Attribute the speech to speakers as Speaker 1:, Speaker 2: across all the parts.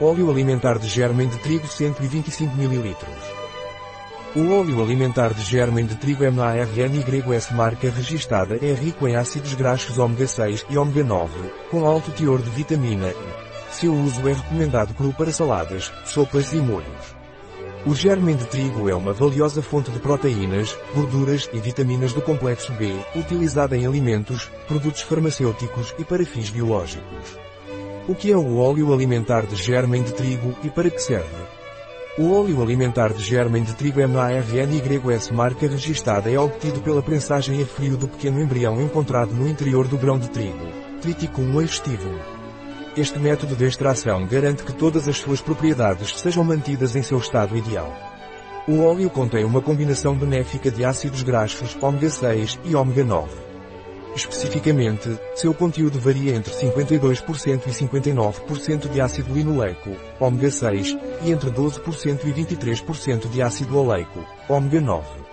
Speaker 1: Óleo alimentar de germem de trigo 125 ml. O óleo alimentar de germem de trigo MARNYS marca registada é rico em ácidos graxos ômega 6 e ômega 9, com alto teor de vitamina E. Seu uso é recomendado cru para saladas, sopas e molhos. O germem de trigo é uma valiosa fonte de proteínas, gorduras e vitaminas do complexo B, utilizada em alimentos, produtos farmacêuticos e para fins biológicos. O que é o óleo alimentar de germem de trigo e para que serve? O óleo alimentar de germem de trigo MARNYS marca registada é obtido pela prensagem a frio do pequeno embrião encontrado no interior do grão de trigo, Triticum aestivum. Este método de extração garante que todas as suas propriedades sejam mantidas em seu estado ideal. O óleo contém uma combinação benéfica de ácidos graxos ômega 6 e ômega 9. Especificamente, seu conteúdo varia entre 52% e 59% de ácido linoleico, ômega 6, e entre 12% e 23% de ácido oleico, ômega 9.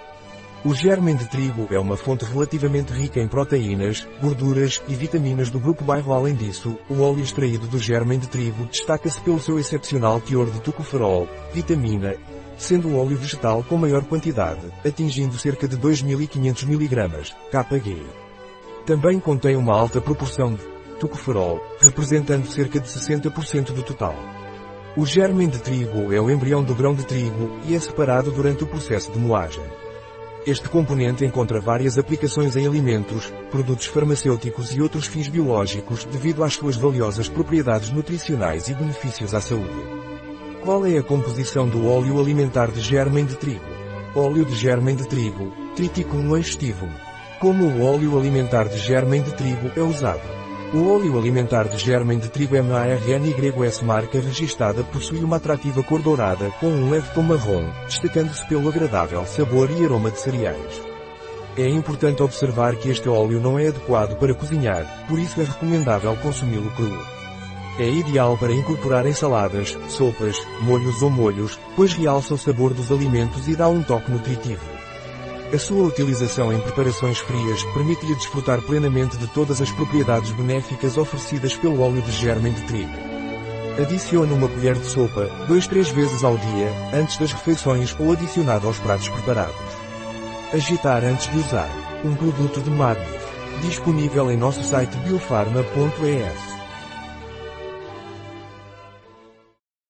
Speaker 1: O germen de trigo é uma fonte relativamente rica em proteínas, gorduras e vitaminas do grupo bairro. Além disso, o óleo extraído do germen de trigo destaca-se pelo seu excepcional teor de tocoferol, vitamina sendo o óleo vegetal com maior quantidade, atingindo cerca de 2.500 mg, kg. Também contém uma alta proporção de tocoferol, representando cerca de 60% do total. O germen de trigo é o embrião do grão de trigo e é separado durante o processo de moagem. Este componente encontra várias aplicações em alimentos, produtos farmacêuticos e outros fins biológicos devido às suas valiosas propriedades nutricionais e benefícios à saúde. Qual é a composição do óleo alimentar de germen de trigo? Óleo de germen de trigo, Triticum aestivum. Como o óleo alimentar de germem de trigo é usado? O óleo alimentar de germem de trigo MARNYS marca registada possui uma atrativa cor dourada com um leve tom marrom, destacando-se pelo agradável sabor e aroma de cereais. É importante observar que este óleo não é adequado para cozinhar, por isso é recomendável consumi-lo cru. É ideal para incorporar em saladas, sopas, molhos ou molhos, pois realça o sabor dos alimentos e dá um toque nutritivo. A sua utilização em preparações frias permite-lhe desfrutar plenamente de todas as propriedades benéficas oferecidas pelo óleo de germem de trigo. Adicione uma colher de sopa, 2-3 vezes ao dia, antes das refeições ou adicionado aos pratos preparados. Agitar antes de usar. Um produto de Magnus. Disponível em nosso site biofarma.es.